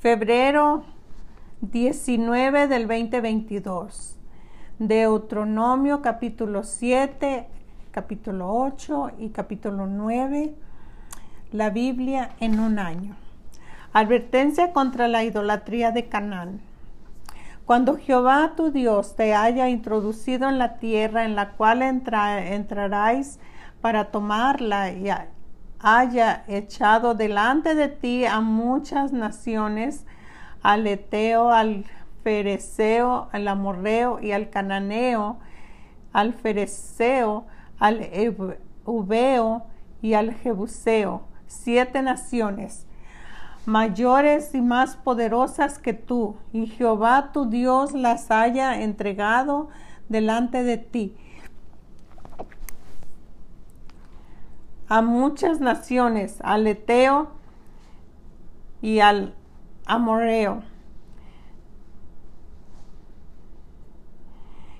febrero 19 del 2022. Deuteronomio capítulo 7, capítulo 8 y capítulo 9. La Biblia en un año. Advertencia contra la idolatría de Canaán. Cuando Jehová tu Dios te haya introducido en la tierra en la cual entraráis para tomarla y haya echado delante de ti a muchas naciones, al Eteo, al Fereceo, al Amorreo y al Cananeo, al Fereceo, al Ubeo y al Jebuseo, siete naciones mayores y más poderosas que tú, y Jehová tu Dios las haya entregado delante de ti. A muchas naciones, al Eteo y al Amoreo,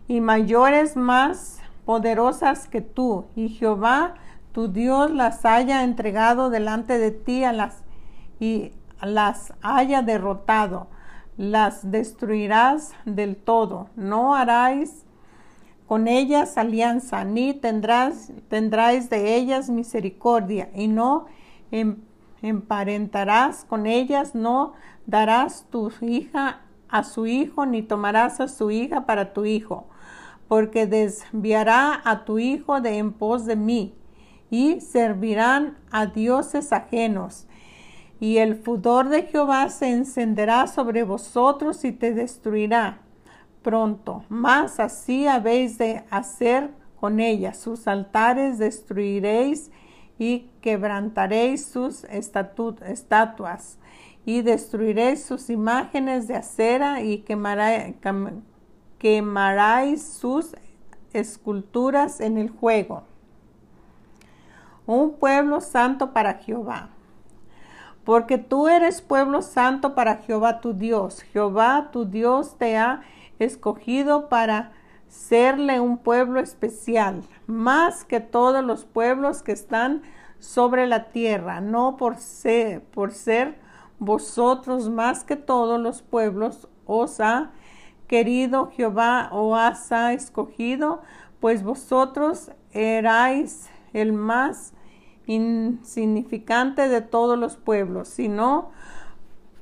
y mayores más poderosas que tú, y Jehová tu Dios las haya entregado delante de ti y las haya derrotado, las destruirás del todo. No haráis con ellas alianza, ni tendrás, tendráis de ellas misericordia, y no em, emparentarás con ellas, no darás tu hija a su hijo, ni tomarás a su hija para tu hijo, porque desviará a tu hijo de en pos de mí, y servirán a dioses ajenos. Y el fudor de Jehová se encenderá sobre vosotros y te destruirá pronto. Mas así habéis de hacer con ella. Sus altares destruiréis y quebrantaréis sus estatuas y destruiréis sus imágenes de acera y quemaráis sus esculturas en el juego. Un pueblo santo para Jehová porque tú eres pueblo santo para Jehová tu Dios. Jehová tu Dios te ha escogido para serle un pueblo especial, más que todos los pueblos que están sobre la tierra, no por ser, por ser vosotros más que todos los pueblos os ha querido Jehová o os ha escogido, pues vosotros erais el más insignificante de todos los pueblos, sino,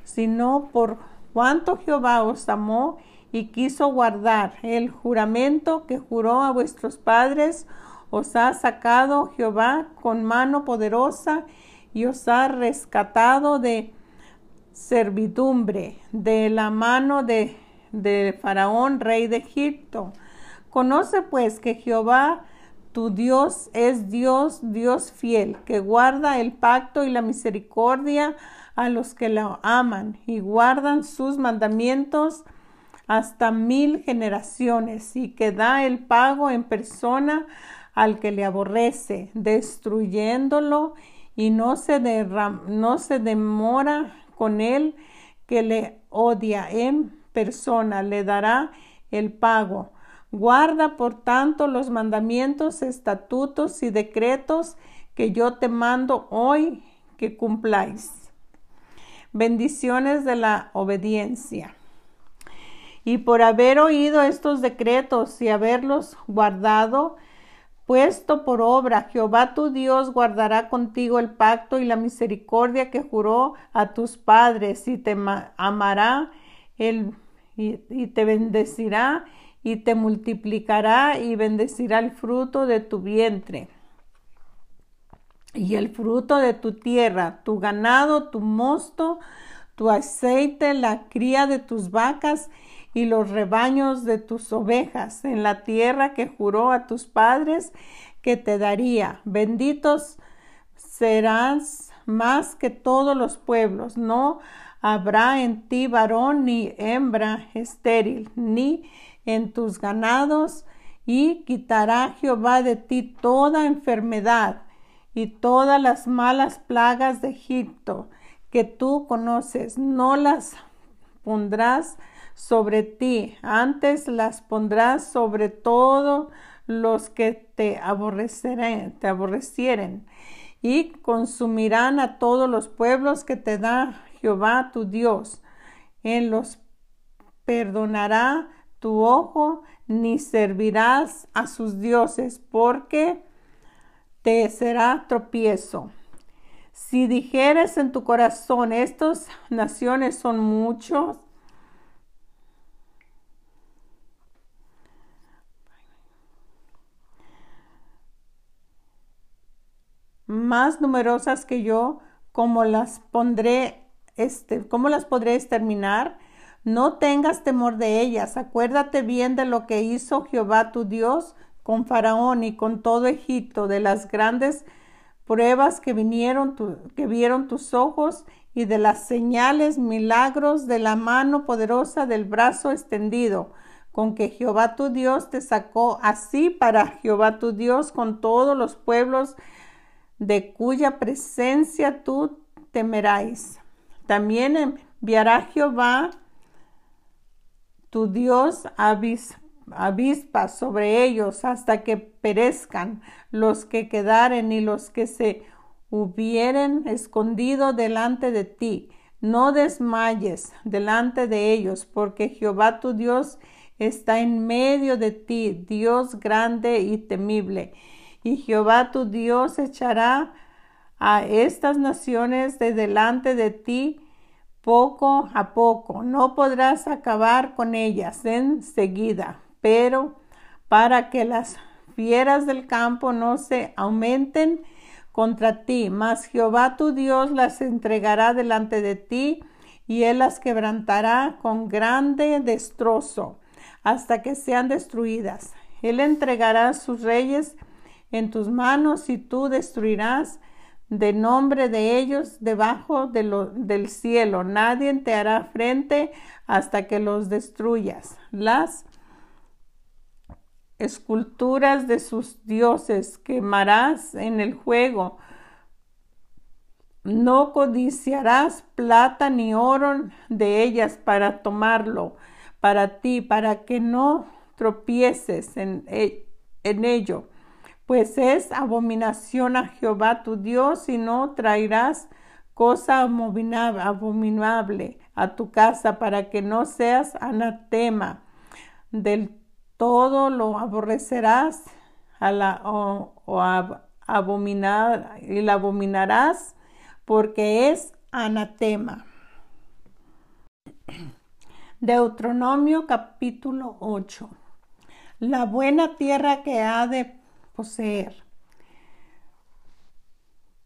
sino por cuanto Jehová os amó y quiso guardar el juramento que juró a vuestros padres, os ha sacado Jehová con mano poderosa y os ha rescatado de servidumbre, de la mano de, Faraón, rey de Egipto. Conoce pues que Jehová tu Dios es Dios, Dios fiel, que guarda el pacto y la misericordia a los que lo aman y guardan sus mandamientos hasta mil generaciones y que da el pago en persona al que le aborrece, destruyéndolo y no se, no se demora con él que le odia en persona, le dará el pago Guarda, por tanto, los mandamientos, estatutos y decretos que yo te mando hoy que cumpláis. Bendiciones de la obediencia. Y por haber oído estos decretos y haberlos guardado, puesto por obra, Jehová tu Dios guardará contigo el pacto y la misericordia que juró a tus padres y te amará y, y te bendecirá y te multiplicará y bendecirá el fruto de tu vientre. Y el fruto de tu tierra, tu ganado, tu mosto, tu aceite, la cría de tus vacas y los rebaños de tus ovejas en la tierra que juró a tus padres que te daría. Benditos serás más que todos los pueblos. No habrá en ti varón ni hembra estéril, ni en tus ganados, y quitará Jehová de ti toda enfermedad y todas las malas plagas de Egipto que tú conoces, no las pondrás sobre ti, antes las pondrás sobre todos los que te aborreceren, te aborrecieren, y consumirán a todos los pueblos que te da Jehová tu Dios en los perdonará tu ojo, ni servirás a sus dioses, porque te será tropiezo. Si dijeres en tu corazón, estas naciones son muchos, más numerosas que yo, como las pondré, este, cómo las podré exterminar. No tengas temor de ellas. Acuérdate bien de lo que hizo Jehová tu Dios con Faraón y con todo Egipto, de las grandes pruebas que vinieron, que vieron tus ojos y de las señales, milagros de la mano poderosa del brazo extendido, con que Jehová tu Dios te sacó así para Jehová tu Dios con todos los pueblos de cuya presencia tú temeráis. También enviará Jehová tu Dios avispa sobre ellos hasta que perezcan los que quedaren y los que se hubieren escondido delante de ti. No desmayes delante de ellos, porque Jehová tu Dios está en medio de ti, Dios grande y temible y Jehová tu Dios echará a estas naciones de delante de ti poco a poco. No podrás acabar con ellas enseguida, pero para que las fieras del campo no se aumenten contra ti, mas Jehová tu Dios las entregará delante de ti y él las quebrantará con grande destrozo hasta que sean destruidas. Él entregará sus reyes en tus manos y tú destruirás de nombre de ellos debajo del cielo. Nadie te hará frente hasta que los destruyas. Las esculturas de sus dioses quemarás en el juego. No codiciarás plata ni oro de ellas para tomarlo para ti, para que no tropieces en, en ello pues es abominación a Jehová tu Dios y no traerás cosa abominable a tu casa para que no seas anatema. Del todo lo aborrecerás a la, o, abominar, y la abominarás porque es anatema. Deuteronomio capítulo 8. La buena tierra que ha de poseer.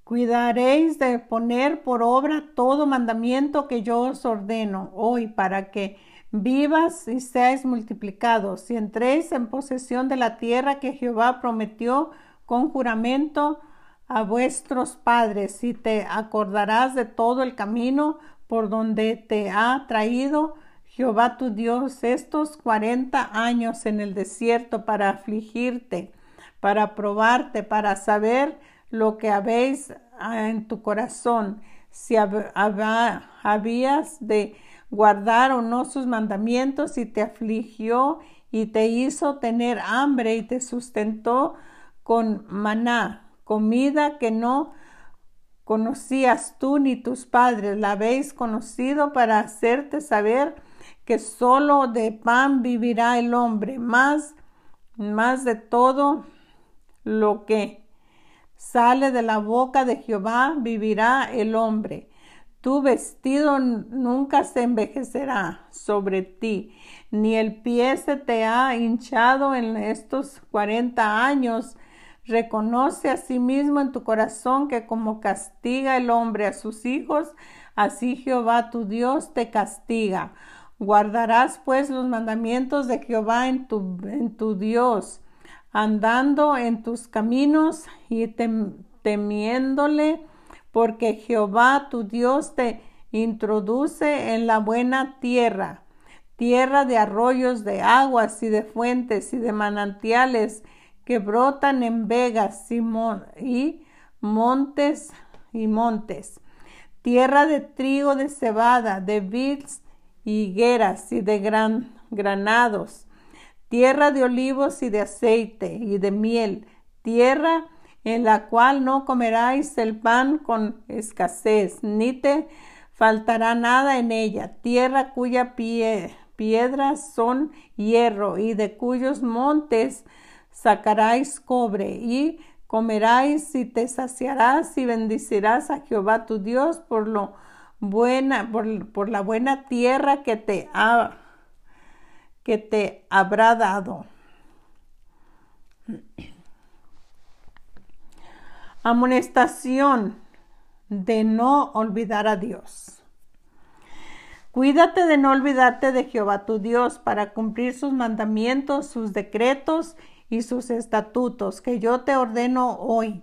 Cuidaréis de poner por obra todo mandamiento que yo os ordeno hoy para que vivas y seáis multiplicados y entréis en posesión de la tierra que Jehová prometió con juramento a vuestros padres y te acordarás de todo el camino por donde te ha traído Jehová tu Dios estos cuarenta años en el desierto para afligirte para probarte, para saber lo que habéis ah, en tu corazón, si habías de guardar o no sus mandamientos y te afligió y te hizo tener hambre y te sustentó con maná, comida que no conocías tú ni tus padres, la habéis conocido para hacerte saber que solo de pan vivirá el hombre, más, más de todo lo que sale de la boca de Jehová vivirá el hombre. Tu vestido nunca se envejecerá sobre ti, ni el pie se te ha hinchado en estos cuarenta años. Reconoce a sí mismo en tu corazón que como castiga el hombre a sus hijos, así Jehová tu Dios te castiga. Guardarás pues los mandamientos de Jehová en tu, en tu Dios andando en tus caminos y temiéndole, porque Jehová tu Dios te introduce en la buena tierra, tierra de arroyos, de aguas y de fuentes y de manantiales que brotan en vegas y, montes y montes, tierra de trigo, de cebada, de vids y higueras y de gran, granados, tierra de olivos y de aceite y de miel, tierra en la cual no comeráis el pan con escasez, ni te faltará nada en ella, tierra cuya piedras son hierro y de cuyos montes sacaráis cobre y comeráis y te saciarás y bendicirás a Jehová tu Dios por lo buena, por, la buena tierra que te, ha, que te habrá dado. Amonestación de no olvidar a Dios. Cuídate de no olvidarte de Jehová tu Dios para cumplir sus mandamientos, sus decretos y sus estatutos que yo te ordeno hoy.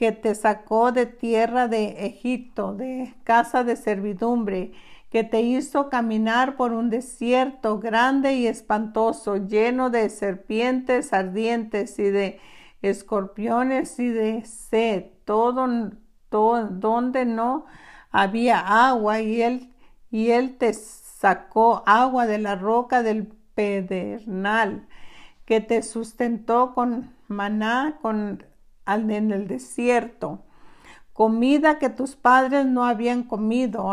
que te sacó de tierra de Egipto, de casa de servidumbre, que te hizo caminar por un desierto grande y espantoso, lleno de serpientes ardientes y de escorpiones y de sed, todo, donde no había agua, y él, y él te sacó agua de la roca del pedernal que te sustentó con maná con, en el desierto, comida que tus padres no habían comido,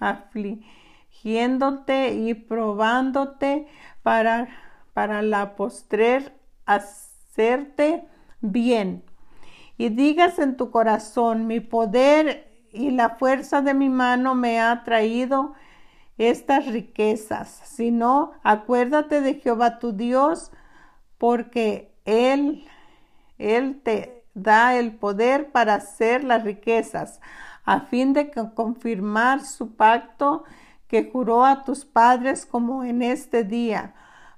afligiéndote y probándote para, para la postrer hacerte bien. Y digas en tu corazón, mi poder y la fuerza de mi mano me ha traído estas riquezas. Si no, acuérdate de Jehová tu Dios, porque Él, Él te da el poder para hacer las riquezas, a fin de confirmar su pacto que juró a tus padres como en este día.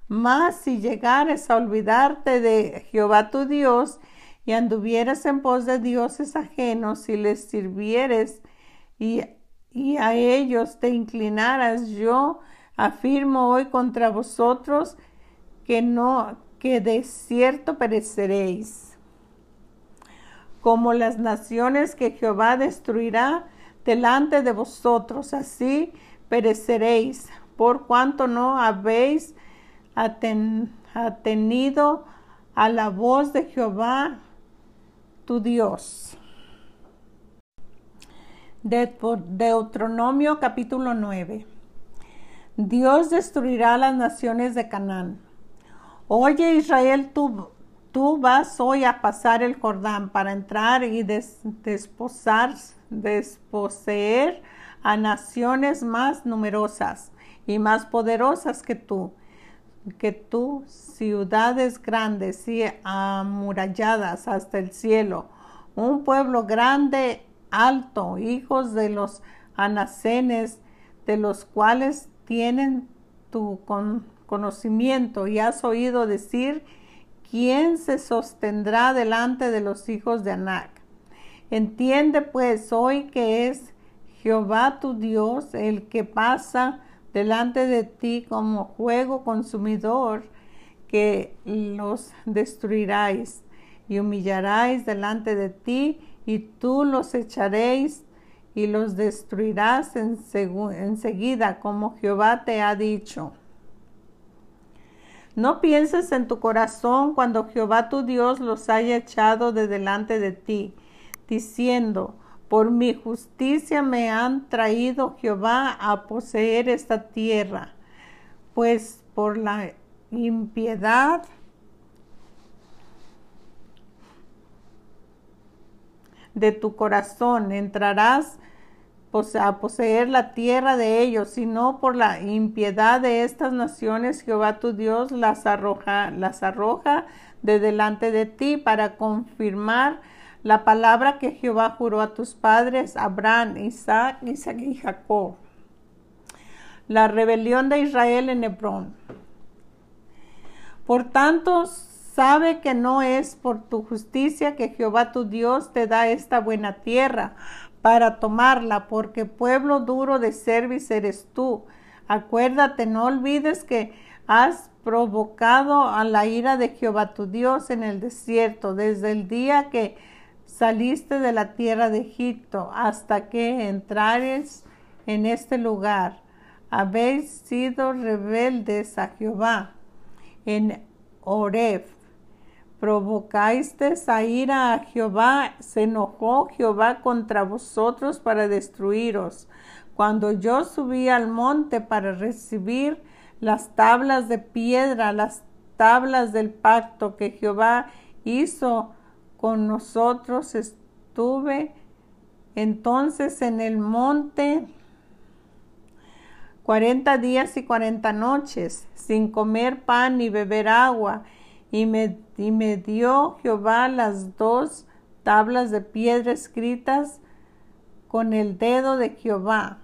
Mas si llegares a olvidarte de Jehová tu Dios y anduvieras en pos de dioses ajenos y les sirvieres y, y a ellos te inclinaras, yo afirmo hoy contra vosotros que no que de cierto pereceréis. Como las naciones que Jehová destruirá delante de vosotros, así pereceréis, por cuanto no habéis atenido a la voz de Jehová tu Dios. Deuteronomio capítulo 9. Dios destruirá las naciones de Canaán Oye Israel, tú, tú vas hoy a pasar el Jordán para entrar y desposar, desposeer a naciones más numerosas y más poderosas que tú, que tú, ciudades grandes y amuralladas hasta el cielo, un pueblo grande, alto, hijos de los anacenes, de los cuales tienen tu con, conocimiento y has oído decir, ¿quién se sostendrá delante de los hijos de Anac? Entiende pues hoy que es Jehová tu Dios el que pasa delante de ti como juego consumidor, que los destruiráis y humillaráis delante de ti, y tú los echaréis y los destruirás enseguida, como Jehová te ha dicho. No pienses en tu corazón cuando Jehová tu Dios los haya echado de delante de ti, diciendo, por mi justicia me han traído Jehová a poseer esta tierra, pues por la impiedad de tu corazón entrarás a poseer la tierra de ellos, sino por la impiedad de estas naciones Jehová tu Dios las arroja, las arroja de delante de ti para confirmar la palabra que Jehová juró a tus padres, Abraham, Isaac, Isaac y Jacob. La rebelión de Israel en Hebrón. Por tanto, sabe que no es por tu justicia que Jehová tu Dios te da esta buena tierra, para tomarla, porque pueblo duro de cerviz eres tú. Acuérdate, no olvides que has provocado a la ira de Jehová tu Dios en el desierto, desde el día que saliste de la tierra de Egipto hasta que entrares en este lugar. Habéis sido rebeldes a Jehová en Oreb. Provocáis a ira a Jehová, se enojó Jehová contra vosotros para destruiros. Cuando yo subí al monte para recibir las tablas de piedra, las tablas del pacto que Jehová hizo con nosotros estuve entonces en el monte cuarenta días y cuarenta noches, sin comer pan ni beber agua, y me, y me dio Jehová las dos tablas de piedra escritas con el dedo de Jehová.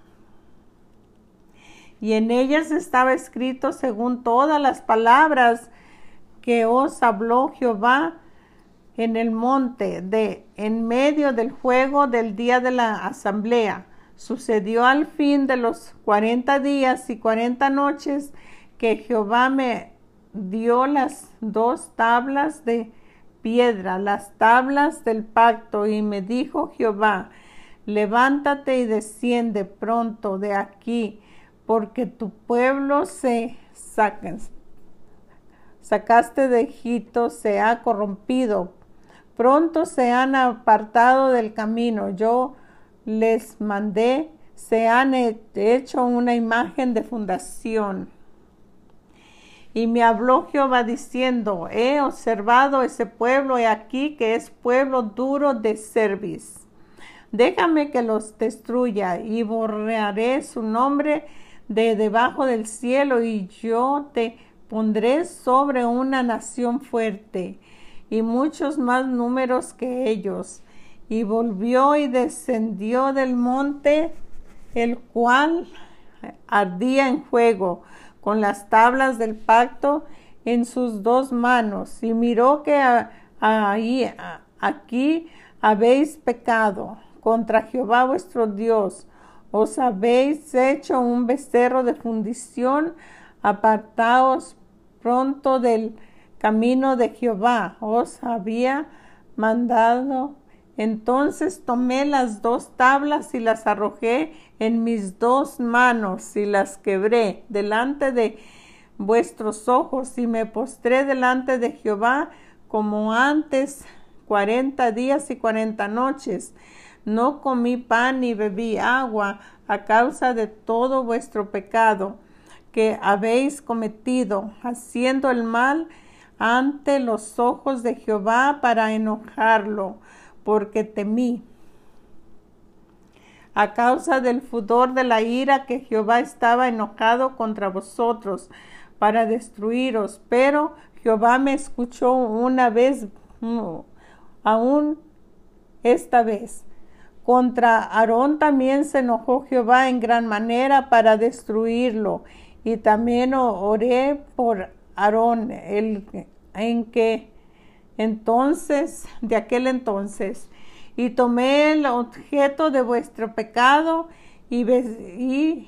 Y en ellas estaba escrito según todas las palabras que os habló Jehová en el monte de en medio del juego del día de la asamblea. Sucedió al fin de los cuarenta días y cuarenta noches que Jehová me dio las dos tablas de piedra, las tablas del pacto, y me dijo Jehová, levántate y desciende pronto de aquí, porque tu pueblo se saca, sacaste de Egipto se ha corrompido pronto se han apartado del camino. Yo les mandé, se han hecho una imagen de fundación. Y me habló Jehová diciendo, he observado ese pueblo y aquí que es pueblo duro de cerviz. Déjame que los destruya y borraré su nombre de debajo del cielo y yo te pondré sobre una nación fuerte y muchos más números que ellos. Y volvió y descendió del monte, el cual ardía en fuego, con las tablas del pacto en sus dos manos, y miró que aquí habéis pecado contra Jehová vuestro Dios. Os habéis hecho un becerro de fundición, apartaos pronto del camino de Jehová os había mandado. Entonces tomé las dos tablas y las arrojé en mis dos manos y las quebré delante de vuestros ojos y me postré delante de Jehová como antes cuarenta días y cuarenta noches. No comí pan ni bebí agua a causa de todo vuestro pecado que habéis cometido, haciendo el mal ante los ojos de Jehová para enojarlo, porque temí. A causa del fudor de la ira que Jehová estaba enojado contra vosotros para destruiros, pero Jehová me escuchó una vez, aún esta vez. Contra Aarón también se enojó Jehová en gran manera para destruirlo. Y también oré por Aarón, el, en que entonces, de aquel entonces, y tomé el objeto de vuestro pecado y,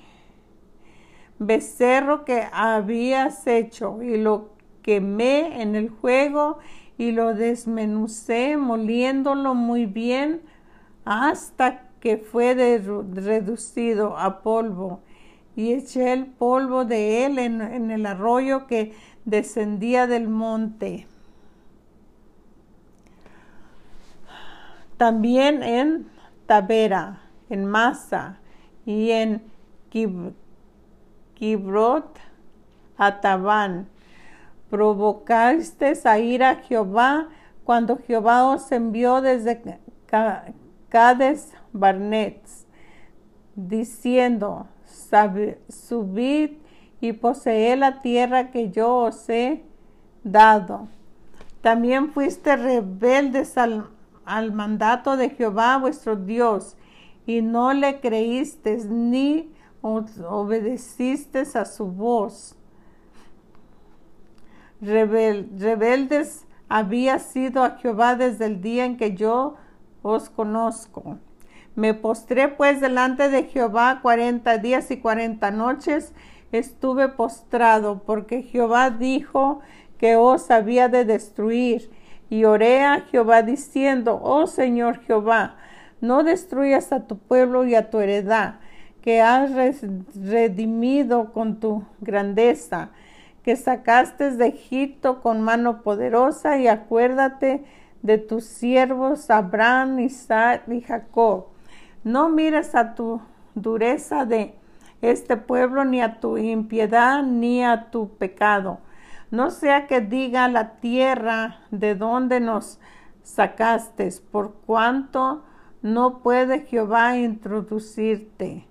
becerro que habías hecho, y lo quemé en el fuego y lo desmenucé, moliéndolo muy bien hasta que fue reducido a polvo. Y eché el polvo de él en el arroyo que descendía del monte. También en Tabera, en Masa y en Kibrot Atabán. Provocaste a ir a Jehová cuando Jehová os envió desde Cades Barnet, diciendo, subid y posee la tierra que yo os he dado. También fuiste rebeldes al, al mandato de Jehová vuestro Dios y no le creíste ni obedeciste a su voz. rebeldes había sido a Jehová desde el día en que yo os conozco. Me postré pues delante de Jehová cuarenta días y cuarenta noches. Estuve postrado porque Jehová dijo que os había de destruir. Y oré a Jehová diciendo, oh Señor Jehová, no destruyas a tu pueblo y a tu heredad, que has redimido con tu grandeza, que sacaste de Egipto con mano poderosa, y acuérdate de tus siervos Abraham, Isaac y Jacob. No mires a tu dureza de este pueblo, ni a tu impiedad, ni a tu pecado. No sea que diga la tierra de donde nos sacaste, por cuanto no puede Jehová introducirte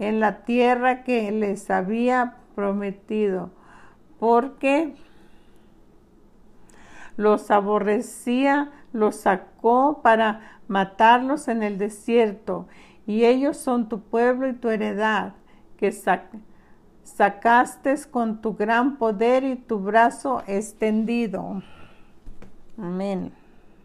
en la tierra que les había prometido, porque los aborrecía, los sacó para matarlos en el desierto, y ellos son tu pueblo y tu heredad, que sacaste con tu gran poder y tu brazo extendido. Amén.